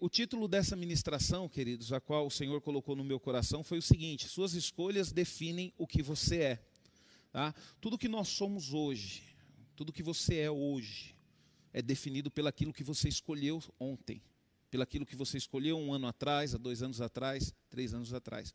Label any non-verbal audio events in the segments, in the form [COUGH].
O título dessa ministração, queridos, a qual o Senhor colocou no meu coração, foi o seguinte: Suas escolhas definem o que você é. Tá? Tudo que nós somos hoje, tudo que você é hoje, é definido pelaquilo que você escolheu ontem, pelaquilo que você escolheu um ano atrás, há dois anos atrás, três anos atrás.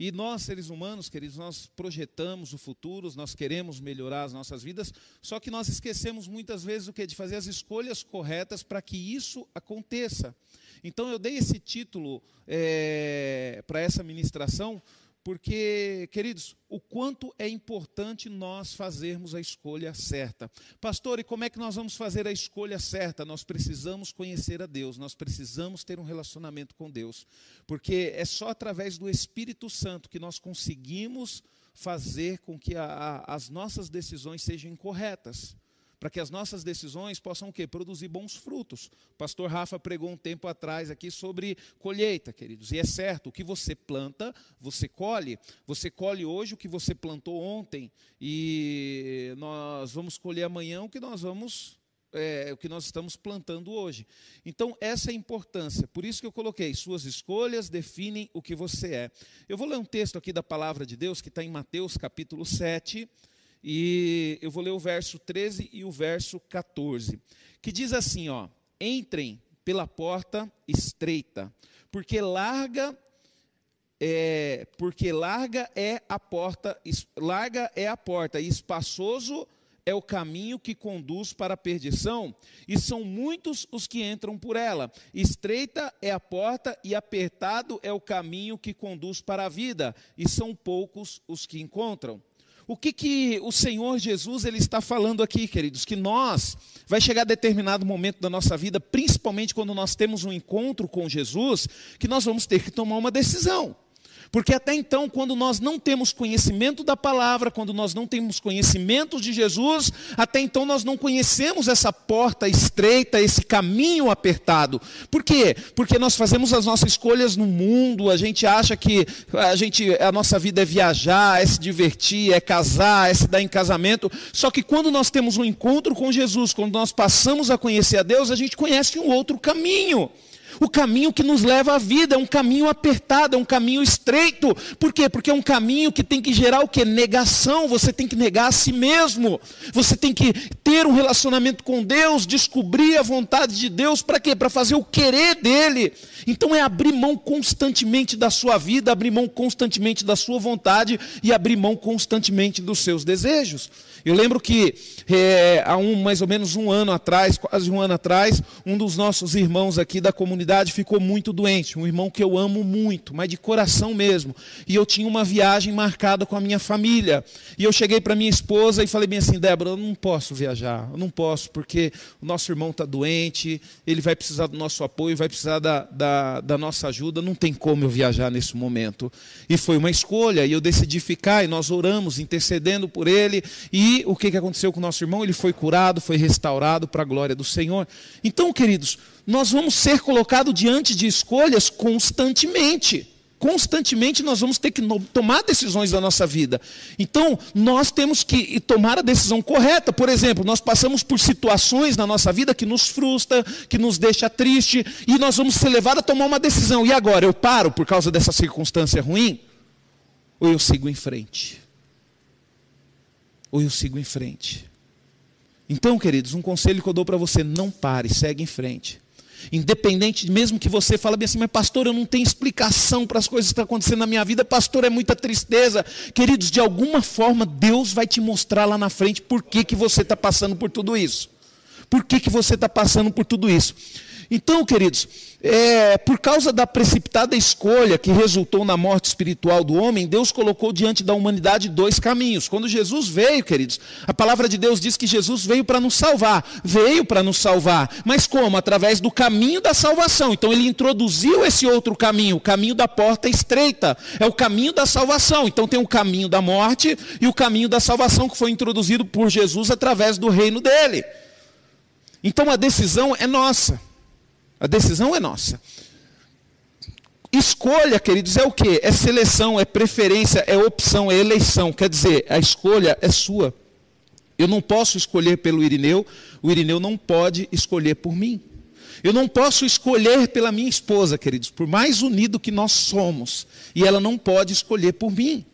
E nós, seres humanos, queridos, nós projetamos o futuro, nós queremos melhorar as nossas vidas, só que nós esquecemos muitas vezes o que? De fazer as escolhas corretas para que isso aconteça. Então eu dei esse título é, para essa ministração, porque, queridos, o quanto é importante nós fazermos a escolha certa. Pastor, e como é que nós vamos fazer a escolha certa? Nós precisamos conhecer a Deus, nós precisamos ter um relacionamento com Deus, porque é só através do Espírito Santo que nós conseguimos fazer com que a, a, as nossas decisões sejam corretas para que as nossas decisões possam o quê? Produzir bons frutos. O pastor Rafa pregou um tempo atrás aqui sobre colheita, queridos. E é certo, o que você planta, você colhe. Você colhe hoje o que você plantou ontem e nós vamos colher amanhã o que nós vamos é, o que nós estamos plantando hoje. Então, essa é a importância. Por isso que eu coloquei: suas escolhas definem o que você é. Eu vou ler um texto aqui da palavra de Deus que está em Mateus capítulo 7, e eu vou ler o verso 13 e o verso 14, que diz assim, ó: Entrem pela porta estreita, porque larga é, porque larga é a porta, larga é a porta e espaçoso é o caminho que conduz para a perdição, e são muitos os que entram por ela. Estreita é a porta e apertado é o caminho que conduz para a vida, e são poucos os que encontram. O que, que o Senhor Jesus ele está falando aqui, queridos? Que nós, vai chegar determinado momento da nossa vida, principalmente quando nós temos um encontro com Jesus, que nós vamos ter que tomar uma decisão. Porque até então, quando nós não temos conhecimento da palavra, quando nós não temos conhecimento de Jesus, até então nós não conhecemos essa porta estreita, esse caminho apertado. Por quê? Porque nós fazemos as nossas escolhas no mundo, a gente acha que a, gente, a nossa vida é viajar, é se divertir, é casar, é se dar em casamento. Só que quando nós temos um encontro com Jesus, quando nós passamos a conhecer a Deus, a gente conhece um outro caminho. O caminho que nos leva à vida é um caminho apertado, é um caminho estreito. Por quê? Porque é um caminho que tem que gerar o que? Negação. Você tem que negar a si mesmo. Você tem que ter um relacionamento com Deus, descobrir a vontade de Deus. Para quê? Para fazer o querer dele. Então é abrir mão constantemente da sua vida, abrir mão constantemente da sua vontade e abrir mão constantemente dos seus desejos. Eu lembro que é, há um, mais ou menos um ano atrás, quase um ano atrás, um dos nossos irmãos aqui da comunidade ficou muito doente. Um irmão que eu amo muito, mas de coração mesmo. E eu tinha uma viagem marcada com a minha família. E eu cheguei para minha esposa e falei bem assim: Débora, eu não posso viajar, eu não posso, porque o nosso irmão está doente, ele vai precisar do nosso apoio, vai precisar da, da, da nossa ajuda, não tem como eu viajar nesse momento. E foi uma escolha, e eu decidi ficar, e nós oramos, intercedendo por ele. E o que aconteceu com o nosso irmão? Ele foi curado, foi restaurado para a glória do Senhor. Então, queridos, nós vamos ser colocados diante de escolhas constantemente. Constantemente nós vamos ter que tomar decisões da nossa vida. Então, nós temos que tomar a decisão correta. Por exemplo, nós passamos por situações na nossa vida que nos frustra, que nos deixa triste, e nós vamos ser levados a tomar uma decisão. E agora, eu paro por causa dessa circunstância ruim? Ou eu sigo em frente? Ou eu sigo em frente. Então, queridos, um conselho que eu dou para você: não pare, segue em frente. Independente, mesmo que você fale bem assim, mas pastor, eu não tenho explicação para as coisas que estão acontecendo na minha vida, pastor, é muita tristeza. Queridos, de alguma forma, Deus vai te mostrar lá na frente por que, que você está passando por tudo isso. Por que, que você está passando por tudo isso? Então, queridos, é, por causa da precipitada escolha que resultou na morte espiritual do homem, Deus colocou diante da humanidade dois caminhos. Quando Jesus veio, queridos, a palavra de Deus diz que Jesus veio para nos salvar. Veio para nos salvar. Mas como? Através do caminho da salvação. Então ele introduziu esse outro caminho, o caminho da porta estreita. É o caminho da salvação. Então tem o caminho da morte e o caminho da salvação que foi introduzido por Jesus através do reino dele. Então a decisão é nossa. A decisão é nossa. Escolha, queridos, é o que? É seleção, é preferência, é opção, é eleição. Quer dizer, a escolha é sua. Eu não posso escolher pelo Irineu, o Irineu não pode escolher por mim. Eu não posso escolher pela minha esposa, queridos, por mais unido que nós somos, e ela não pode escolher por mim.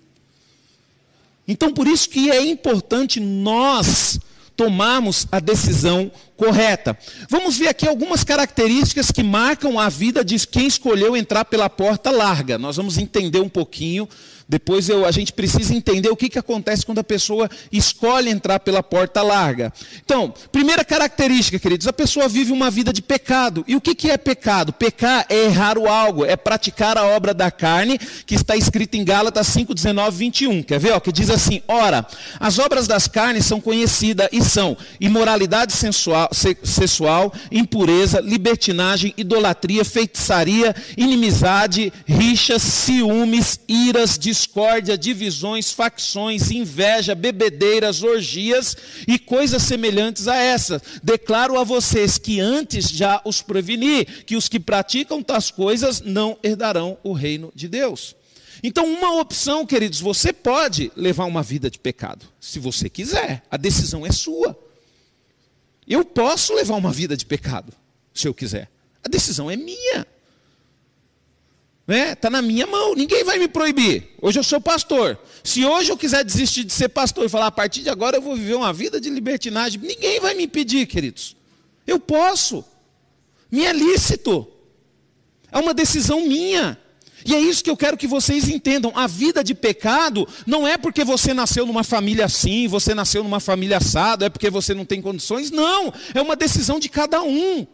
Então, por isso que é importante nós tomarmos a decisão correta. Vamos ver aqui algumas características que marcam a vida de quem escolheu entrar pela porta larga. Nós vamos entender um pouquinho depois eu, a gente precisa entender o que, que acontece quando a pessoa escolhe entrar pela porta larga. Então, primeira característica, queridos, a pessoa vive uma vida de pecado. E o que, que é pecado? Pecar é errar o algo, é praticar a obra da carne, que está escrita em Gálatas 5, 19, 21. Quer ver? Ó, que diz assim: Ora, as obras das carnes são conhecidas e são imoralidade sensual, sexual, impureza, libertinagem, idolatria, feitiçaria, inimizade, rixas, ciúmes, iras, discórdia, divisões, facções, inveja, bebedeiras, orgias e coisas semelhantes a essas. Declaro a vocês que antes já os preveni, que os que praticam tais coisas não herdarão o reino de Deus. Então, uma opção, queridos, você pode levar uma vida de pecado, se você quiser, a decisão é sua. Eu posso levar uma vida de pecado, se eu quiser, a decisão é minha. Né? Tá na minha mão, ninguém vai me proibir. Hoje eu sou pastor. Se hoje eu quiser desistir de ser pastor e falar, a partir de agora eu vou viver uma vida de libertinagem, ninguém vai me impedir, queridos. Eu posso. Me é lícito. É uma decisão minha. E é isso que eu quero que vocês entendam. A vida de pecado não é porque você nasceu numa família assim, você nasceu numa família assada, é porque você não tem condições. Não. É uma decisão de cada um.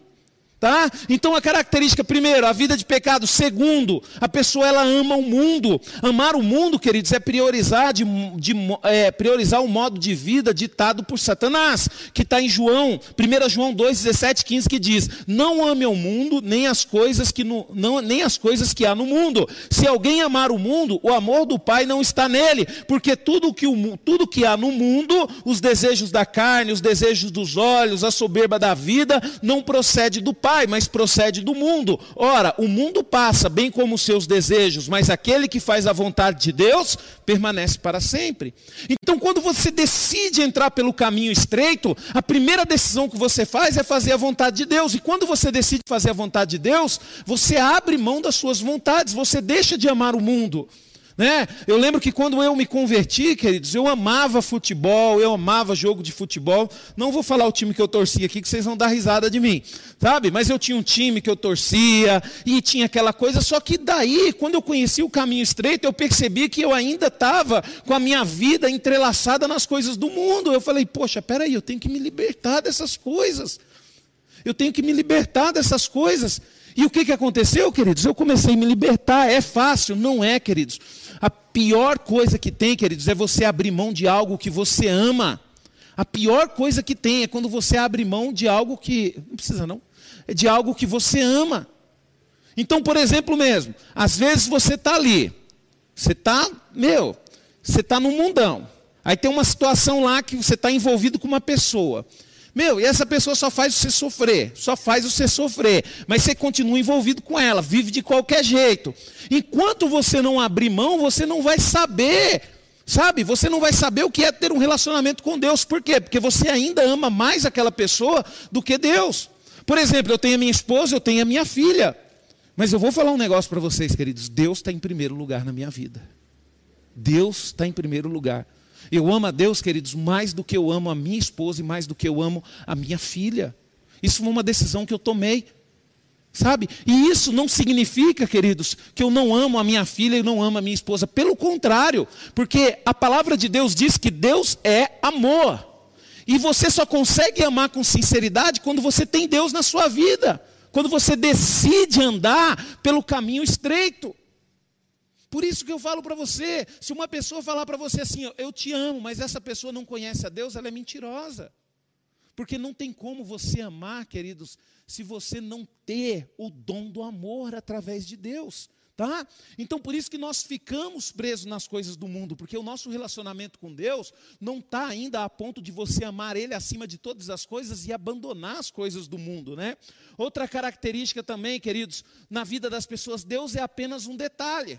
Tá? Então a característica, primeiro, a vida de pecado. Segundo, a pessoa ela ama o mundo. Amar o mundo, queridos, é priorizar, de, de é, priorizar o modo de vida ditado por Satanás, que está em João, 1 João 2, 17, 15, que diz: Não ame o mundo, nem as coisas que no, não, nem as coisas que há no mundo. Se alguém amar o mundo, o amor do Pai não está nele, porque tudo que, o, tudo que há no mundo, os desejos da carne, os desejos dos olhos, a soberba da vida, não procede do Pai Pai, mas procede do mundo. Ora, o mundo passa, bem como os seus desejos, mas aquele que faz a vontade de Deus permanece para sempre. Então, quando você decide entrar pelo caminho estreito, a primeira decisão que você faz é fazer a vontade de Deus. E quando você decide fazer a vontade de Deus, você abre mão das suas vontades, você deixa de amar o mundo. Né? Eu lembro que quando eu me converti, queridos, eu amava futebol, eu amava jogo de futebol. Não vou falar o time que eu torcia aqui, que vocês vão dar risada de mim, sabe? Mas eu tinha um time que eu torcia e tinha aquela coisa. Só que daí, quando eu conheci o caminho estreito, eu percebi que eu ainda estava com a minha vida entrelaçada nas coisas do mundo. Eu falei, poxa, peraí, eu tenho que me libertar dessas coisas. Eu tenho que me libertar dessas coisas. E o que, que aconteceu, queridos? Eu comecei a me libertar. É fácil? Não é, queridos. A pior coisa que tem, queridos, é você abrir mão de algo que você ama. A pior coisa que tem é quando você abre mão de algo que. Não precisa, não. É de algo que você ama. Então, por exemplo, mesmo, às vezes você está ali. Você está, meu, você está no mundão. Aí tem uma situação lá que você está envolvido com uma pessoa. Meu, e essa pessoa só faz você sofrer, só faz você sofrer, mas você continua envolvido com ela, vive de qualquer jeito. Enquanto você não abrir mão, você não vai saber, sabe? Você não vai saber o que é ter um relacionamento com Deus. Por quê? Porque você ainda ama mais aquela pessoa do que Deus. Por exemplo, eu tenho a minha esposa, eu tenho a minha filha. Mas eu vou falar um negócio para vocês, queridos. Deus está em primeiro lugar na minha vida. Deus está em primeiro lugar. Eu amo a Deus, queridos, mais do que eu amo a minha esposa e mais do que eu amo a minha filha. Isso foi uma decisão que eu tomei. Sabe? E isso não significa, queridos, que eu não amo a minha filha e não amo a minha esposa. Pelo contrário, porque a palavra de Deus diz que Deus é amor. E você só consegue amar com sinceridade quando você tem Deus na sua vida. Quando você decide andar pelo caminho estreito. Por isso que eu falo para você, se uma pessoa falar para você assim, eu te amo, mas essa pessoa não conhece a Deus, ela é mentirosa. Porque não tem como você amar, queridos, se você não ter o dom do amor através de Deus. Tá? Então por isso que nós ficamos presos nas coisas do mundo, porque o nosso relacionamento com Deus não está ainda a ponto de você amar Ele acima de todas as coisas e abandonar as coisas do mundo, né? Outra característica também, queridos, na vida das pessoas, Deus é apenas um detalhe.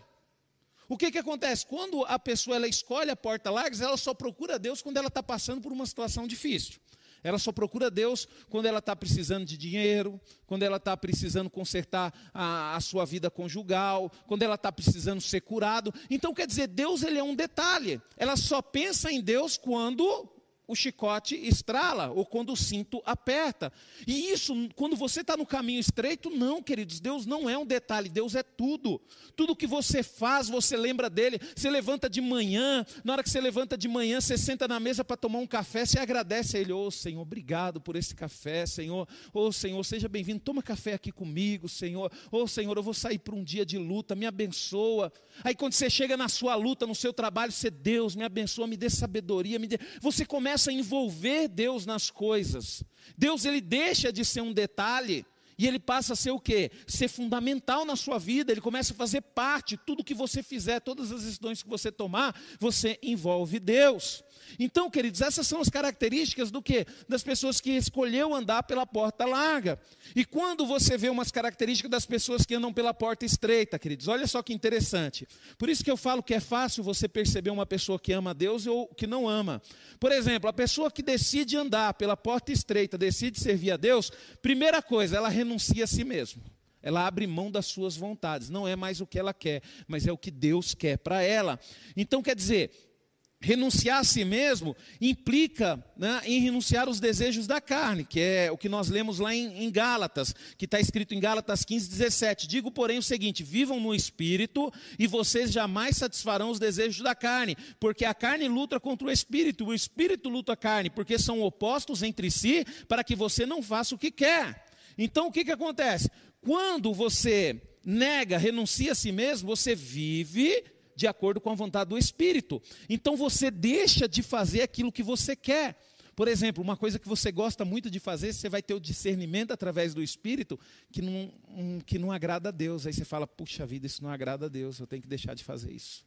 O que, que acontece? Quando a pessoa ela escolhe a porta larga, ela só procura Deus quando ela está passando por uma situação difícil. Ela só procura Deus quando ela está precisando de dinheiro, quando ela está precisando consertar a, a, sua vida conjugal, quando ela está precisando ser curado. Então, quer dizer, Deus ele é um detalhe. Ela só pensa em Deus quando o chicote estrala ou quando o cinto aperta. E isso, quando você está no caminho estreito, não, queridos, Deus não é um detalhe, Deus é tudo. Tudo que você faz, você lembra dele. Você levanta de manhã, na hora que você levanta de manhã, você senta na mesa para tomar um café, você agradece a ele, ô oh, Senhor, obrigado por esse café, Senhor. Ô oh, Senhor, seja bem-vindo, toma café aqui comigo, Senhor. Ô oh, Senhor, eu vou sair para um dia de luta, me abençoa. Aí quando você chega na sua luta, no seu trabalho, você, Deus, me abençoa, me dê sabedoria, me dê... você começa começa a envolver Deus nas coisas. Deus ele deixa de ser um detalhe e ele passa a ser o quê? Ser fundamental na sua vida, ele começa a fazer parte, tudo que você fizer, todas as decisões que você tomar, você envolve Deus. Então, queridos, essas são as características do que? Das pessoas que escolheu andar pela porta larga. E quando você vê umas características das pessoas que andam pela porta estreita, queridos, olha só que interessante. Por isso que eu falo que é fácil você perceber uma pessoa que ama a Deus ou que não ama. Por exemplo, a pessoa que decide andar pela porta estreita, decide servir a Deus, primeira coisa, ela renuncia a si mesma. Ela abre mão das suas vontades. Não é mais o que ela quer, mas é o que Deus quer para ela. Então, quer dizer, Renunciar a si mesmo implica né, em renunciar os desejos da carne, que é o que nós lemos lá em, em Gálatas, que está escrito em Gálatas 15, 17. Digo, porém, o seguinte: vivam no espírito e vocês jamais satisfarão os desejos da carne, porque a carne luta contra o espírito, o espírito luta a carne, porque são opostos entre si, para que você não faça o que quer. Então, o que, que acontece? Quando você nega, renuncia a si mesmo, você vive de acordo com a vontade do Espírito. Então você deixa de fazer aquilo que você quer. Por exemplo, uma coisa que você gosta muito de fazer, você vai ter o discernimento através do Espírito que não, um, que não agrada a Deus. Aí você fala: puxa vida, isso não agrada a Deus, eu tenho que deixar de fazer isso.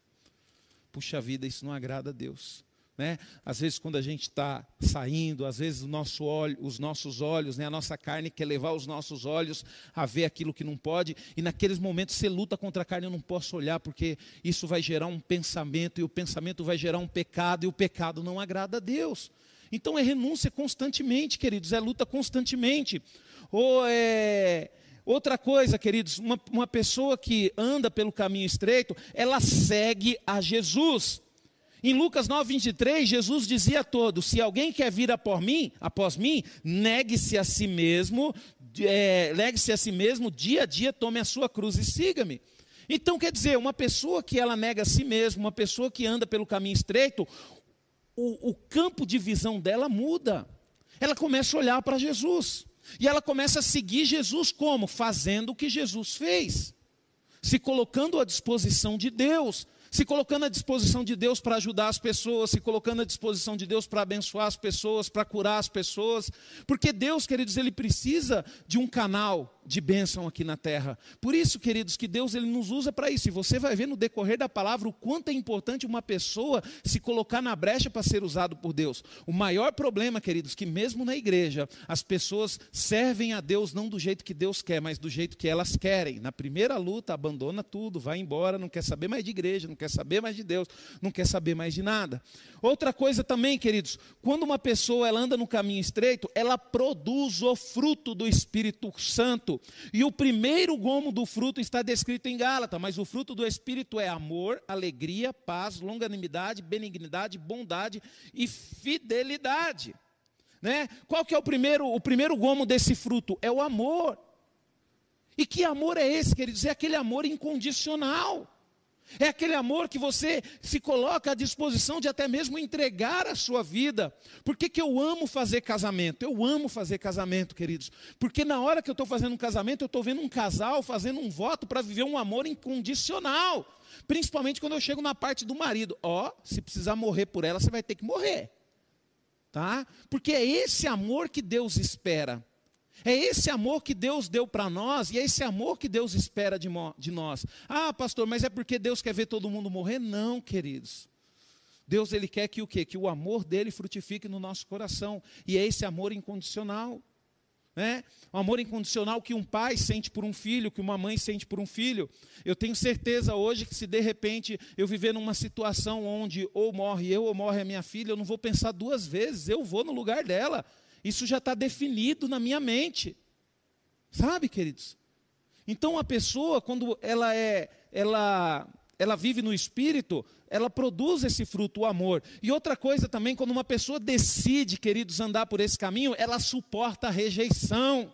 Puxa vida, isso não agrada a Deus. Né? Às vezes, quando a gente está saindo, às vezes nosso olho, os nossos olhos, né? a nossa carne quer levar os nossos olhos a ver aquilo que não pode, e naqueles momentos você luta contra a carne, eu não posso olhar, porque isso vai gerar um pensamento, e o pensamento vai gerar um pecado, e o pecado não agrada a Deus. Então é renúncia constantemente, queridos, é luta constantemente. Ou é. Outra coisa, queridos, uma, uma pessoa que anda pelo caminho estreito, ela segue a Jesus. Em Lucas 9, 23, Jesus dizia a todos: se alguém quer vir após mim, após mim, negue-se a si mesmo, é, negue-se a si mesmo, dia a dia tome a sua cruz e siga-me. Então, quer dizer, uma pessoa que ela nega a si mesma, uma pessoa que anda pelo caminho estreito, o, o campo de visão dela muda. Ela começa a olhar para Jesus. E ela começa a seguir Jesus como? Fazendo o que Jesus fez. Se colocando à disposição de Deus se colocando à disposição de Deus para ajudar as pessoas, se colocando à disposição de Deus para abençoar as pessoas, para curar as pessoas, porque Deus, queridos, ele precisa de um canal de bênção aqui na terra. Por isso, queridos, que Deus ele nos usa para isso. E você vai ver no decorrer da palavra o quanto é importante uma pessoa se colocar na brecha para ser usado por Deus. O maior problema, queridos, que mesmo na igreja as pessoas servem a Deus não do jeito que Deus quer, mas do jeito que elas querem. Na primeira luta, abandona tudo, vai embora, não quer saber mais de igreja, não quer saber mais de Deus, não quer saber mais de nada. Outra coisa também, queridos, quando uma pessoa ela anda no caminho estreito, ela produz o fruto do Espírito Santo. E o primeiro gomo do fruto está descrito em Gálata, mas o fruto do Espírito é amor, alegria, paz, longanimidade, benignidade, bondade e fidelidade. Né? Qual que é o primeiro, o primeiro gomo desse fruto? É o amor. E que amor é esse, queridos? É aquele amor incondicional. É aquele amor que você se coloca à disposição de até mesmo entregar a sua vida. Por que, que eu amo fazer casamento? Eu amo fazer casamento, queridos. Porque na hora que eu estou fazendo um casamento, eu estou vendo um casal fazendo um voto para viver um amor incondicional. Principalmente quando eu chego na parte do marido. Ó, oh, se precisar morrer por ela, você vai ter que morrer. Tá? Porque é esse amor que Deus espera. É esse amor que Deus deu para nós e é esse amor que Deus espera de, de nós. Ah, pastor, mas é porque Deus quer ver todo mundo morrer? Não, queridos. Deus ele quer que o quê? Que o amor dele frutifique no nosso coração. E é esse amor incondicional. Né? O amor incondicional que um pai sente por um filho, que uma mãe sente por um filho. Eu tenho certeza hoje que se de repente eu viver numa situação onde ou morre eu ou morre a minha filha, eu não vou pensar duas vezes, eu vou no lugar dela Isso já está definido na minha mente. Sabe, queridos? Então a pessoa, quando ela é, ela, ela vive no espírito, ela produz esse fruto, o amor. E outra coisa também, quando uma pessoa decide, queridos, andar por esse caminho, ela suporta a rejeição.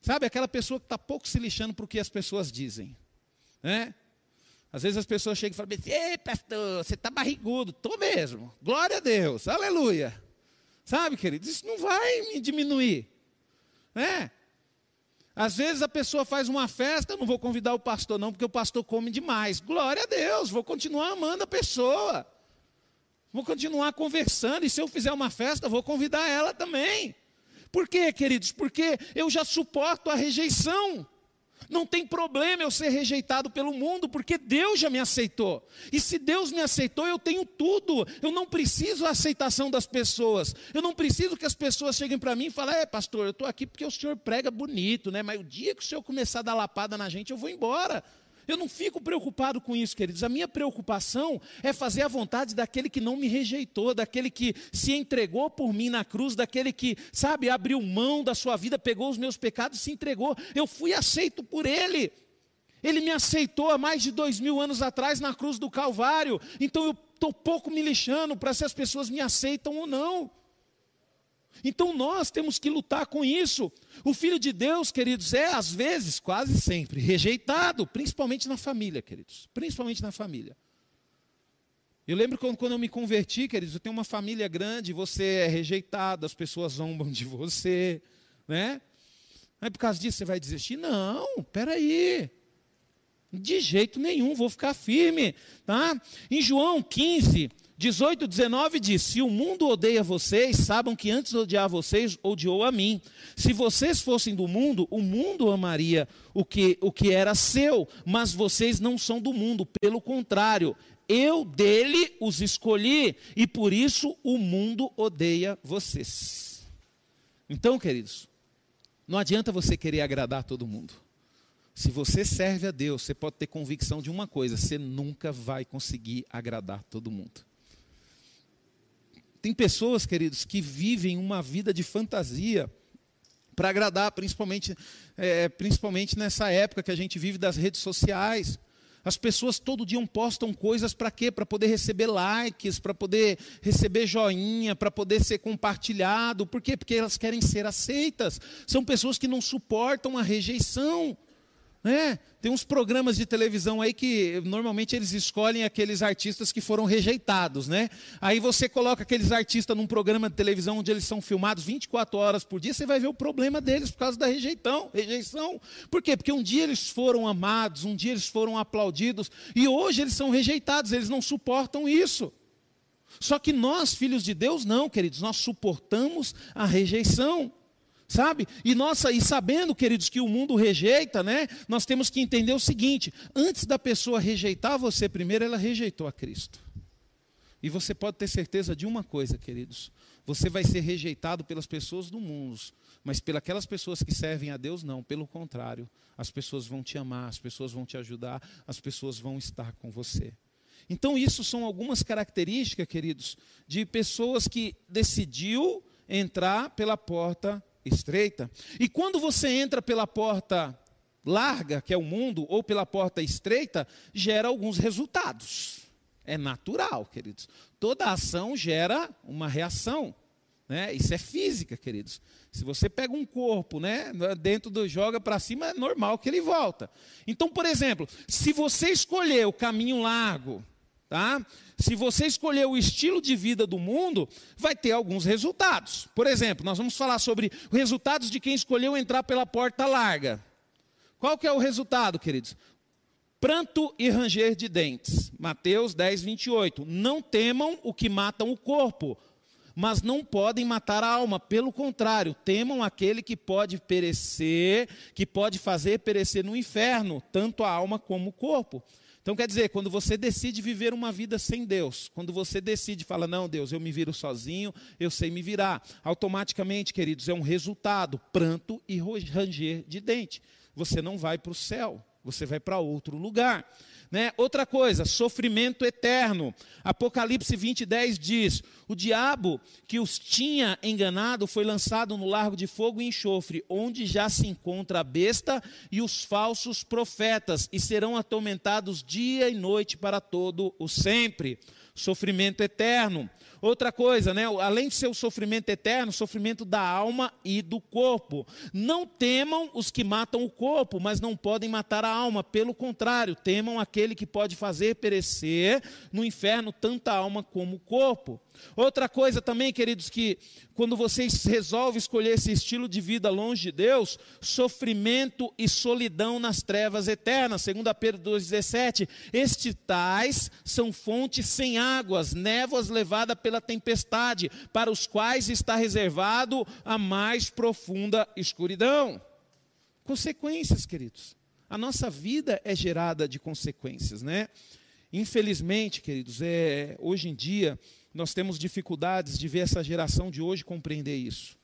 Sabe, aquela pessoa que está pouco se lixando para o que as pessoas dizem. Né? Às vezes as pessoas chegam e falam assim, ei pastor, você está barrigudo. Estou mesmo. Glória a Deus, aleluia. Sabe, queridos, isso não vai me diminuir. Né? Às vezes a pessoa faz uma festa, não vou convidar o pastor não, porque o pastor come demais. Glória a Deus, vou continuar amando a pessoa. Vou continuar conversando, e se eu fizer uma festa, vou convidar ela também. Por quê, queridos? Porque eu já suporto a rejeição. Não tem problema eu ser rejeitado pelo mundo, porque Deus já me aceitou. E se Deus me aceitou, eu tenho tudo. Eu não preciso a aceitação das pessoas. Eu não preciso que as pessoas cheguem para mim e falem: É, pastor, eu estou aqui porque o senhor prega bonito, né? Mas o dia que o senhor começar a dar lapada na gente, eu vou embora. Eu não fico preocupado com isso, queridos. A minha preocupação é fazer a vontade daquele que não me rejeitou, daquele que se entregou por mim na cruz, daquele que, sabe, abriu mão da sua vida, pegou os meus pecados e se entregou. Eu fui aceito por ele. Ele me aceitou há mais de dois mil anos atrás na cruz do Calvário. Então eu estou pouco me lixando para se as pessoas me aceitam ou não. Então nós temos que lutar com isso. O filho de Deus, queridos, é às vezes, quase sempre, rejeitado, principalmente na família, queridos. Principalmente na família. Eu lembro quando, quando eu me converti, queridos, eu tenho uma família grande, você é rejeitado, as pessoas zombam de você, né? Aí por causa disso você vai desistir? Não, peraí. De jeito nenhum, vou ficar firme, tá? Em João 15, 18, 19 diz: Se o mundo odeia vocês, sabam que antes de odiar vocês, odiou a mim. Se vocês fossem do mundo, o mundo amaria o que, o que era seu, mas vocês não são do mundo, pelo contrário, eu dele os escolhi, e por isso o mundo odeia vocês. Então, queridos, não adianta você querer agradar todo mundo. Se você serve a Deus, você pode ter convicção de uma coisa: você nunca vai conseguir agradar todo mundo. Tem pessoas, queridos, que vivem uma vida de fantasia para agradar, principalmente, é, principalmente nessa época que a gente vive das redes sociais. As pessoas todo dia postam coisas para quê? Para poder receber likes, para poder receber joinha, para poder ser compartilhado. Por quê? Porque elas querem ser aceitas. São pessoas que não suportam a rejeição. Né? Tem uns programas de televisão aí que normalmente eles escolhem aqueles artistas que foram rejeitados, né? Aí você coloca aqueles artistas num programa de televisão onde eles são filmados 24 horas por dia, você vai ver o problema deles por causa da rejeição, rejeição. Por quê? Porque um dia eles foram amados, um dia eles foram aplaudidos e hoje eles são rejeitados, eles não suportam isso. Só que nós, filhos de Deus, não, queridos, nós suportamos a rejeição sabe? E nossa, e sabendo, queridos, que o mundo rejeita, né? Nós temos que entender o seguinte: antes da pessoa rejeitar você, primeiro ela rejeitou a Cristo. E você pode ter certeza de uma coisa, queridos: você vai ser rejeitado pelas pessoas do mundo, mas pelas pessoas que servem a Deus, não. Pelo contrário, as pessoas vão te amar, as pessoas vão te ajudar, as pessoas vão estar com você. Então, isso são algumas características, queridos, de pessoas que decidiu entrar pela porta estreita. E quando você entra pela porta larga, que é o mundo, ou pela porta estreita, gera alguns resultados. É natural, queridos. Toda ação gera uma reação. Né? Isso é física, queridos. Se você pega um corpo, né, dentro do joga para cima, é normal que ele volta. Então, por exemplo, se você escolher o caminho largo, Tá? Se você escolher o estilo de vida do mundo, vai ter alguns resultados. Por exemplo, nós vamos falar sobre resultados de quem escolheu entrar pela porta larga. Qual que é o resultado, queridos? Pranto e ranger de dentes. Mateus 10, 28. Não temam o que matam o corpo, mas não podem matar a alma. Pelo contrário, temam aquele que pode perecer, que pode fazer perecer no inferno, tanto a alma como o corpo. Então quer dizer, quando você decide viver uma vida sem Deus, quando você decide fala não, Deus, eu me viro sozinho, eu sei me virar, automaticamente, queridos, é um resultado, pranto e ranger de dente. Você não vai para o céu, você vai para outro lugar. Né? Outra coisa, sofrimento eterno. Apocalipse 20, 10 diz: O diabo que os tinha enganado foi lançado no largo de fogo e enxofre, onde já se encontra a besta e os falsos profetas, e serão atormentados dia e noite para todo o sempre. Sofrimento eterno. Outra coisa, né? além de ser o sofrimento eterno, sofrimento da alma e do corpo. Não temam os que matam o corpo, mas não podem matar a alma. Pelo contrário, temam aquele que pode fazer perecer no inferno tanta alma como o corpo. Outra coisa também, queridos, que quando vocês resolvem escolher esse estilo de vida longe de Deus, sofrimento e solidão nas trevas eternas. Segundo Pedro 2,17, estes tais são fontes sem águas, névoas levadas pela tempestade, para os quais está reservado a mais profunda escuridão. Consequências, queridos. A nossa vida é gerada de consequências, né? Infelizmente, queridos, é, hoje em dia nós temos dificuldades de ver essa geração de hoje compreender isso.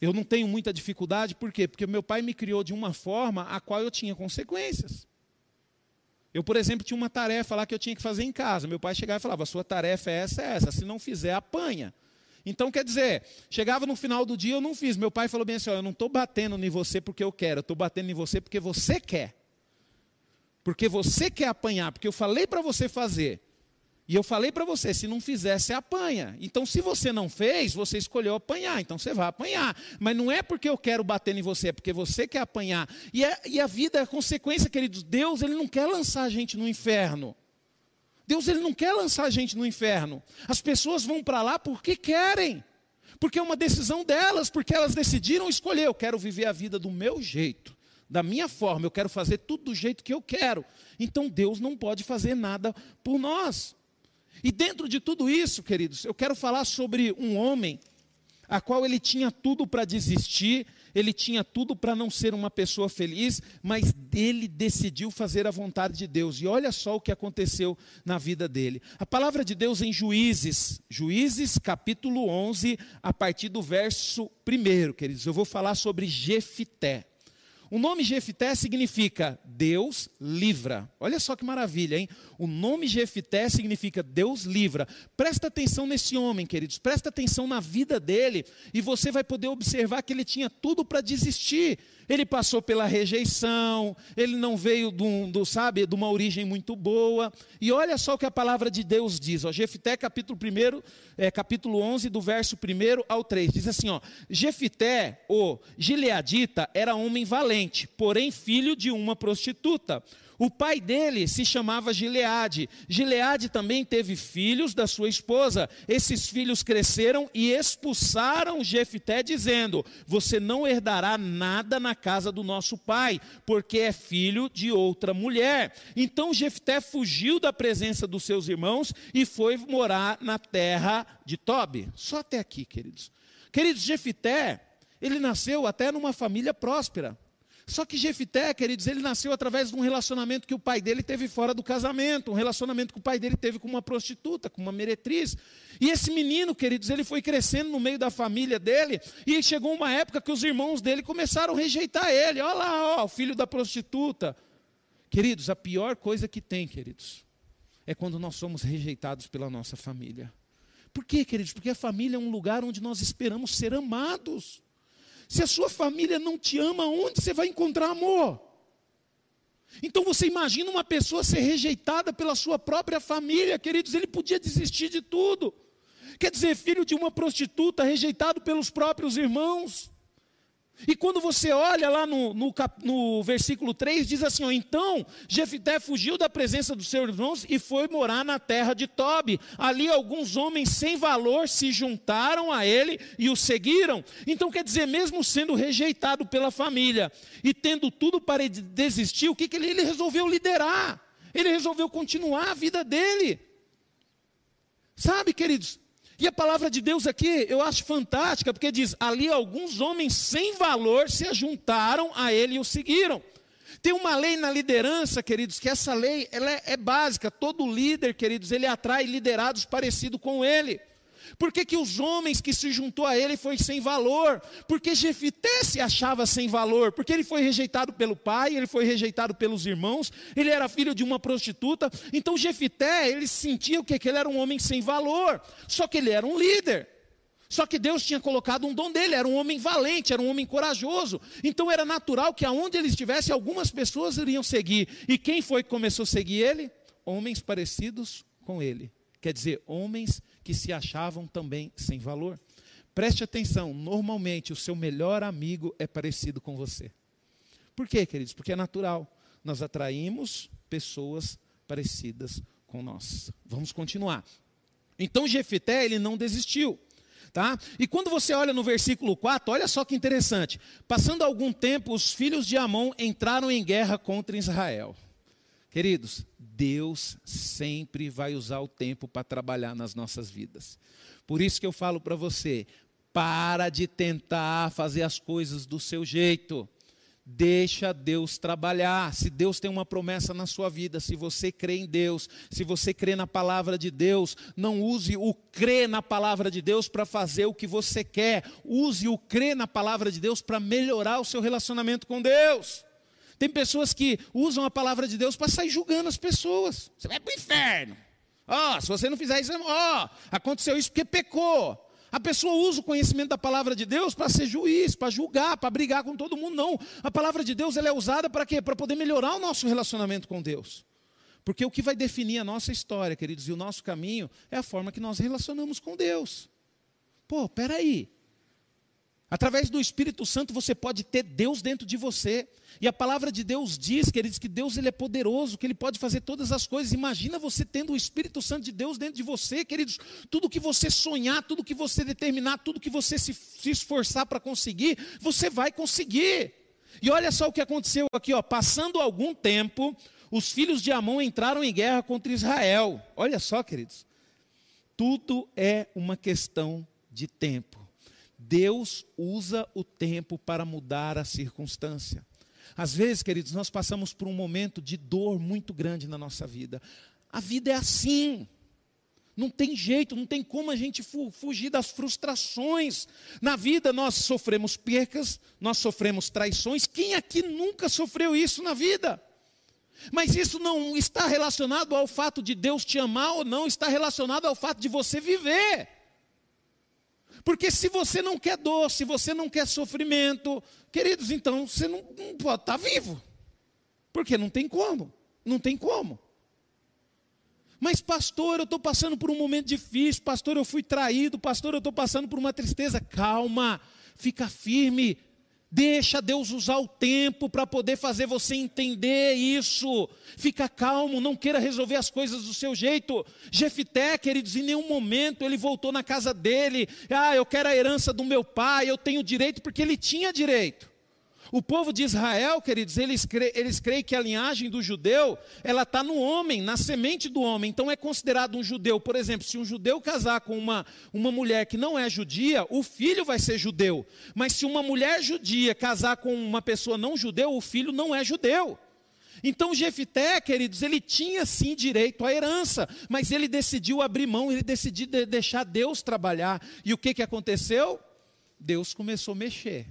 Eu não tenho muita dificuldade, por quê? Porque meu pai me criou de uma forma a qual eu tinha consequências. Eu, por exemplo, tinha uma tarefa lá que eu tinha que fazer em casa. Meu pai chegava e falava: sua tarefa é essa, é essa. Se não fizer, apanha. Então, quer dizer, chegava no final do dia, eu não fiz. Meu pai falou bem assim: eu não estou batendo em você porque eu quero, eu estou batendo em você porque você quer. Porque você quer apanhar, porque eu falei para você fazer. E eu falei para você, se não fizer, você apanha. Então, se você não fez, você escolheu apanhar, então você vai apanhar. Mas não é porque eu quero bater em você, é porque você quer apanhar. E, é, e a vida é a consequência, queridos. Deus, Ele não quer lançar a gente no inferno. Deus, Ele não quer lançar a gente no inferno. As pessoas vão para lá porque querem. Porque é uma decisão delas, porque elas decidiram escolher. Eu quero viver a vida do meu jeito da minha forma, eu quero fazer tudo do jeito que eu quero. Então Deus não pode fazer nada por nós. E dentro de tudo isso, queridos, eu quero falar sobre um homem a qual ele tinha tudo para desistir, ele tinha tudo para não ser uma pessoa feliz, mas ele decidiu fazer a vontade de Deus. E olha só o que aconteceu na vida dele. A palavra de Deus em Juízes, Juízes capítulo 11, a partir do verso 1, queridos, eu vou falar sobre Jefité. O nome Jefité significa Deus livra. Olha só que maravilha, hein? O nome Jefité significa Deus livra. Presta atenção nesse homem, queridos. Presta atenção na vida dele e você vai poder observar que ele tinha tudo para desistir. Ele passou pela rejeição, ele não veio do, do, sabe, de uma origem muito boa. E olha só o que a palavra de Deus diz, ó, Jefité capítulo 1, é, capítulo 11, do verso 1 ao 3. Diz assim, ó: Jefité, o gileadita, era homem valente, porém filho de uma prostituta. O pai dele se chamava Gileade. Gileade também teve filhos da sua esposa. Esses filhos cresceram e expulsaram Jefté, dizendo: Você não herdará nada na casa do nosso pai, porque é filho de outra mulher. Então Jefté fugiu da presença dos seus irmãos e foi morar na terra de Tobi. Só até aqui, queridos. Queridos, Jefté, ele nasceu até numa família próspera. Só que Jefité, queridos, ele nasceu através de um relacionamento que o pai dele teve fora do casamento, um relacionamento que o pai dele teve com uma prostituta, com uma meretriz. E esse menino, queridos, ele foi crescendo no meio da família dele, e chegou uma época que os irmãos dele começaram a rejeitar ele. Olha lá, ó, o filho da prostituta. Queridos, a pior coisa que tem, queridos, é quando nós somos rejeitados pela nossa família. Por quê, queridos? Porque a família é um lugar onde nós esperamos ser amados. Se a sua família não te ama, onde você vai encontrar amor? Então você imagina uma pessoa ser rejeitada pela sua própria família, queridos, ele podia desistir de tudo. Quer dizer, filho de uma prostituta, rejeitado pelos próprios irmãos. E quando você olha lá no, no, no, versículo 3, diz assim: ó, Então Jefité fugiu da presença dos seus irmãos e foi morar na terra de Tobi. Ali alguns homens sem valor se juntaram a ele e o seguiram. Então quer dizer, mesmo sendo rejeitado pela família e tendo tudo para desistir, o que, que ele, ele resolveu liderar? Ele resolveu continuar a vida dele. Sabe, queridos, e a palavra de Deus aqui eu acho fantástica, porque diz: ali alguns homens sem valor se ajuntaram a ele e o seguiram. Tem uma lei na liderança, queridos, que essa lei ela é, é básica. Todo líder, queridos, ele atrai liderados parecidos com ele. Por que, que os homens que se juntou a ele foi sem valor? Porque Jefité se achava sem valor, porque ele foi rejeitado pelo pai, ele foi rejeitado pelos irmãos, ele era filho de uma prostituta. Então Jefité, ele sentia o que que ele era um homem sem valor. Só que ele era um líder. Só que Deus tinha colocado um dom dele, era um homem valente, era um homem corajoso. Então era natural que aonde ele estivesse, algumas pessoas iriam seguir. E quem foi que começou a seguir ele? Homens parecidos com ele. Quer dizer, homens que se achavam também sem valor. Preste atenção, normalmente o seu melhor amigo é parecido com você. Por quê, queridos? Porque é natural. Nós atraímos pessoas parecidas com nós. Vamos continuar. Então Jefité, ele não desistiu. Tá? E quando você olha no versículo 4, olha só que interessante. Passando algum tempo, os filhos de Amon entraram em guerra contra Israel. Queridos, Deus sempre vai usar o tempo para trabalhar nas nossas vidas. Por isso que eu falo para você, para de tentar fazer as coisas do seu jeito. Deixa Deus trabalhar. Se Deus tem uma promessa na sua vida, se você crê em Deus, se você crê na palavra de Deus, não use o crer na palavra de Deus para fazer o que você quer. Use o crer na palavra de Deus para melhorar o seu relacionamento com Deus. Tem pessoas que usam a palavra de Deus para sair julgando as pessoas. Você vai para o inferno. Ó, oh, se você não fizer isso, ó, oh, aconteceu isso porque pecou. A pessoa usa o conhecimento da palavra de Deus para ser juiz, para julgar, para brigar com todo mundo. Não. A palavra de Deus ela é usada para quê? Para poder melhorar o nosso relacionamento com Deus. Porque o que vai definir a nossa história, queridos, e o nosso caminho é a forma que nós relacionamos com Deus. Pô, peraí. Através do Espírito Santo você pode ter Deus dentro de você. E a palavra de Deus diz, queridos, que Deus ele é poderoso, que ele pode fazer todas as coisas. Imagina você tendo o Espírito Santo de Deus dentro de você, queridos. Tudo que você sonhar, tudo que você determinar, tudo que você se, se esforçar para conseguir, você vai conseguir. E olha só o que aconteceu aqui, ó. Passando algum tempo, os filhos de Amon entraram em guerra contra Israel. Olha só, queridos. Tudo é uma questão de tempo. Deus usa o tempo para mudar a circunstância. Às vezes, queridos, nós passamos por um momento de dor muito grande na nossa vida. A vida é assim. Não tem jeito, não tem como a gente fugir das frustrações. Na vida nós sofremos percas, nós sofremos traições. Quem aqui nunca sofreu isso na vida? Mas isso não está relacionado ao fato de Deus te amar ou não, está relacionado ao fato de você viver. Porque se você não quer dor, se você não quer sofrimento, queridos, então você não, não pode estar vivo. Porque não tem como. Não tem como. Mas, pastor, eu estou passando por um momento difícil, pastor, eu fui traído, pastor, eu estou passando por uma tristeza. Calma, fica firme, Deixa Deus usar o tempo para poder fazer você entender isso. Fica calmo, não queira resolver as coisas do seu jeito. Jefité, queridos, em nenhum momento ele voltou na casa dele. Ah, eu quero a herança do meu pai, eu tenho direito, porque ele tinha direito. O povo de Israel, queridos, eles, cre, eles creem que a linhagem do judeu, ela está no homem, na semente do homem. Então é considerado um judeu. Por exemplo, se um judeu casar com uma, uma mulher que não é judia, o filho vai ser judeu. Mas se uma mulher judia casar com uma pessoa não judeu, o filho não é judeu. Então Jefité, queridos, ele tinha sim direito à herança, mas ele decidiu abrir mão, ele decidiu deixar Deus trabalhar. E o que, que aconteceu? Deus começou a mexer,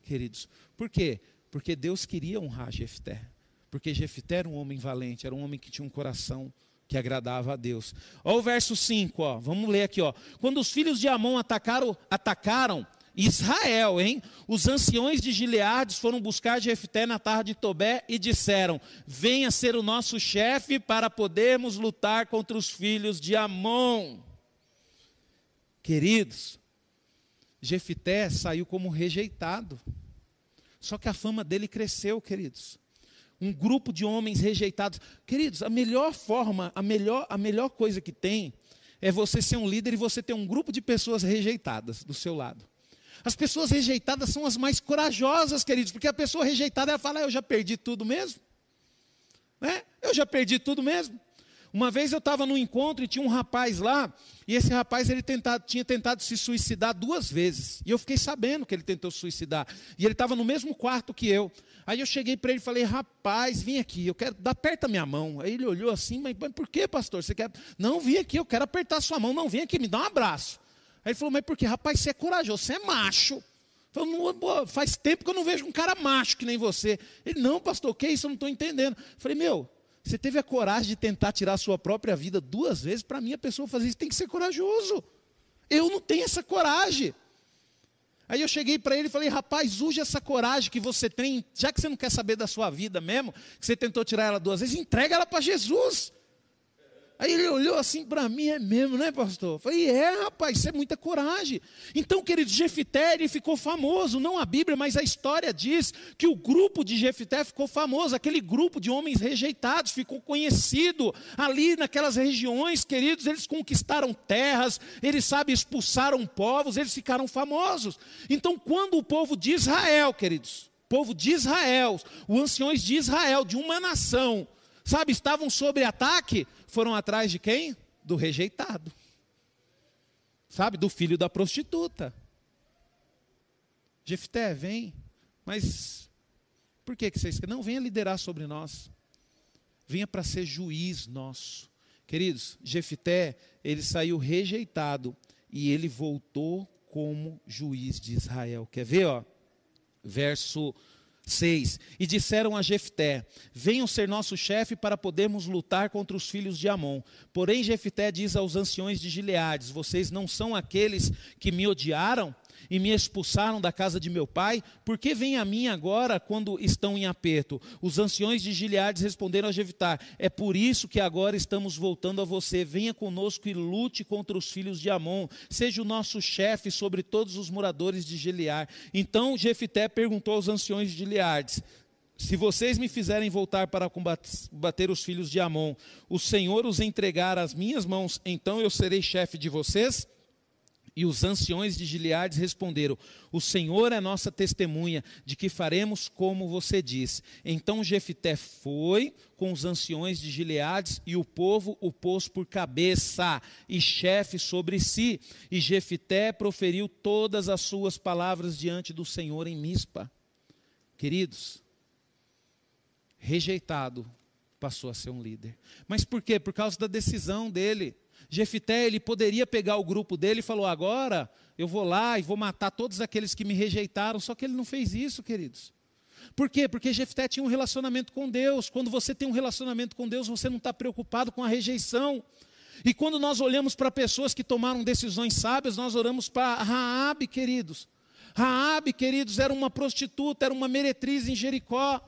queridos. Por quê? Porque Deus queria honrar Jefté. Porque Jefté era um homem valente, era um homem que tinha um coração que agradava a Deus. Olha o verso 5, ó. vamos ler aqui. Ó. Quando os filhos de Amon atacaram, atacaram Israel, hein? Os anciões de Gileades foram buscar Jefté na tarde de Tobé e disseram: Venha ser o nosso chefe para podermos lutar contra os filhos de Amon. Queridos, Jefté saiu como rejeitado. Só que a fama dele cresceu, queridos. Um grupo de homens rejeitados. Queridos, a melhor forma, a melhor, a melhor coisa que tem é você ser um líder e você ter um grupo de pessoas rejeitadas do seu lado. As pessoas rejeitadas são as mais corajosas, queridos, porque a pessoa rejeitada ela fala: ah, Eu já perdi tudo mesmo. Né? Eu já perdi tudo mesmo. Uma vez eu estava num encontro e tinha um rapaz lá, e esse rapaz ele tinha tentado se suicidar duas vezes. E eu fiquei sabendo que ele tentou suicidar. E ele estava no mesmo quarto que eu. Aí eu cheguei para ele e falei: Rapaz, vim aqui, eu quero aperta minha mão. Aí ele olhou assim, mas, mas por que, pastor? Você quer. Não, vim aqui, eu quero apertar sua mão. Não, vem aqui, me dá um abraço. Aí ele falou, mas por quê? Rapaz, você é corajoso, você é macho. Falei, faz tempo que eu não vejo um cara macho que nem você. Ele, não, pastor, o que é isso? Eu não estou entendendo. falei, meu, você teve a coragem de tentar tirar a sua própria vida duas vezes. Para mim, a pessoa fazer isso tem que ser corajoso. Eu não tenho essa coragem. Aí eu cheguei para ele e falei, rapaz, use essa coragem que você tem, já que você não quer saber da sua vida mesmo, que você tentou tirar ela duas vezes, entrega ela para Jesus. Aí ele olhou assim para mim, é mesmo, né, pastor? Falei, é, rapaz, isso é muita coragem. Então, querido, Jefité, ele ficou famoso, não a Bíblia, mas a história diz que o grupo de Jefité ficou famoso, aquele grupo de homens rejeitados ficou conhecido ali naquelas regiões, queridos, eles conquistaram terras, eles, sabe, expulsaram povos, eles ficaram famosos. Então, quando o povo de Israel, queridos, povo de Israel, os anciões de Israel, de uma nação, sabe, estavam sob ataque, foram atrás de quem? Do rejeitado. Sabe, do filho da prostituta. Jefté, vem. Mas por que, que vocês? Não, venha liderar sobre nós. Venha para ser juiz nosso. Queridos, Jefté, ele saiu rejeitado e ele voltou como juiz de Israel. Quer ver, ó? Verso 6. E disseram a Jefté: Venham ser nosso chefe para podermos lutar contra os filhos de Amon. Porém, Jefté diz aos anciões de Gileades: Vocês não são aqueles que me odiaram? E me expulsaram da casa de meu pai? Por que vêm a mim agora quando estão em aperto? Os anciões de Gileades responderam a Jevitar: É por isso que agora estamos voltando a você. Venha conosco e lute contra os filhos de Amon. Seja o nosso chefe sobre todos os moradores de Gilear. Então Jefité perguntou aos anciões de Gileades: se vocês me fizerem voltar para combater os filhos de Amon, o Senhor os entregar às minhas mãos, então eu serei chefe de vocês? E os anciões de Gileades responderam: O Senhor é nossa testemunha de que faremos como você diz. Então Jefité foi com os anciões de Gileades e o povo o pôs por cabeça e chefe sobre si. E Jefité proferiu todas as suas palavras diante do Senhor em Mispa. Queridos, rejeitado passou a ser um líder. Mas por quê? Por causa da decisão dele. Jefité, ele poderia pegar o grupo dele e falou: agora eu vou lá e vou matar todos aqueles que me rejeitaram. Só que ele não fez isso, queridos. Por quê? Porque Jefté tinha um relacionamento com Deus. Quando você tem um relacionamento com Deus, você não está preocupado com a rejeição. E quando nós olhamos para pessoas que tomaram decisões sábias, nós oramos para Raabe, queridos. Raabe, queridos, era uma prostituta, era uma meretriz em Jericó.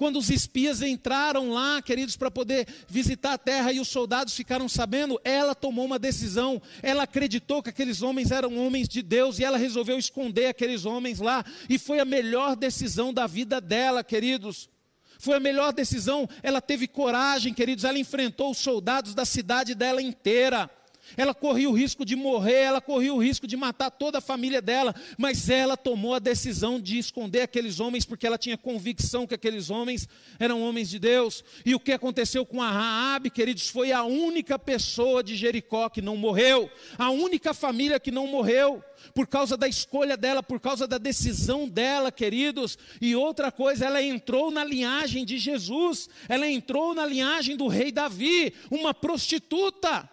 Quando os espias entraram lá, queridos, para poder visitar a terra e os soldados ficaram sabendo, ela tomou uma decisão. Ela acreditou que aqueles homens eram homens de Deus e ela resolveu esconder aqueles homens lá. E foi a melhor decisão da vida dela, queridos. Foi a melhor decisão. Ela teve coragem, queridos. Ela enfrentou os soldados da cidade dela inteira. Ela corria o risco de morrer, ela corria o risco de matar toda a família dela, mas ela tomou a decisão de esconder aqueles homens porque ela tinha convicção que aqueles homens eram homens de Deus. E o que aconteceu com a Raabe, queridos, foi a única pessoa de Jericó que não morreu, a única família que não morreu por causa da escolha dela, por causa da decisão dela, queridos. E outra coisa, ela entrou na linhagem de Jesus, ela entrou na linhagem do rei Davi, uma prostituta.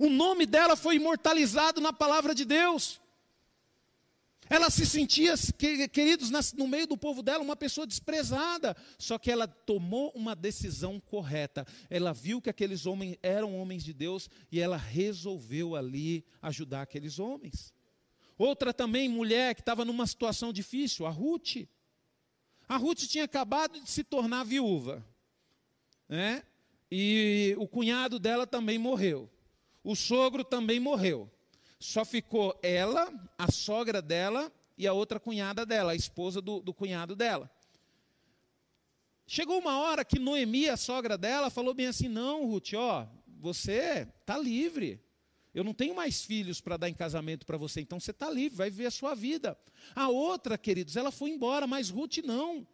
O nome dela foi imortalizado na palavra de Deus. Ela se sentia, queridos, no meio do povo dela, uma pessoa desprezada. Só que ela tomou uma decisão correta. Ela viu que aqueles homens eram homens de Deus e ela resolveu ali ajudar aqueles homens. Outra também, mulher que estava numa situação difícil, a Ruth. A Ruth tinha acabado de se tornar viúva. Né? E o cunhado dela também morreu. O sogro também morreu. Só ficou ela, a sogra dela e a outra cunhada dela, a esposa do, do cunhado dela. Chegou uma hora que Noemi, a sogra dela, falou bem assim: Não, Ruth, ó, você está livre. Eu não tenho mais filhos para dar em casamento para você, então você está livre, vai viver a sua vida. A outra, queridos, ela foi embora, mas Ruth não.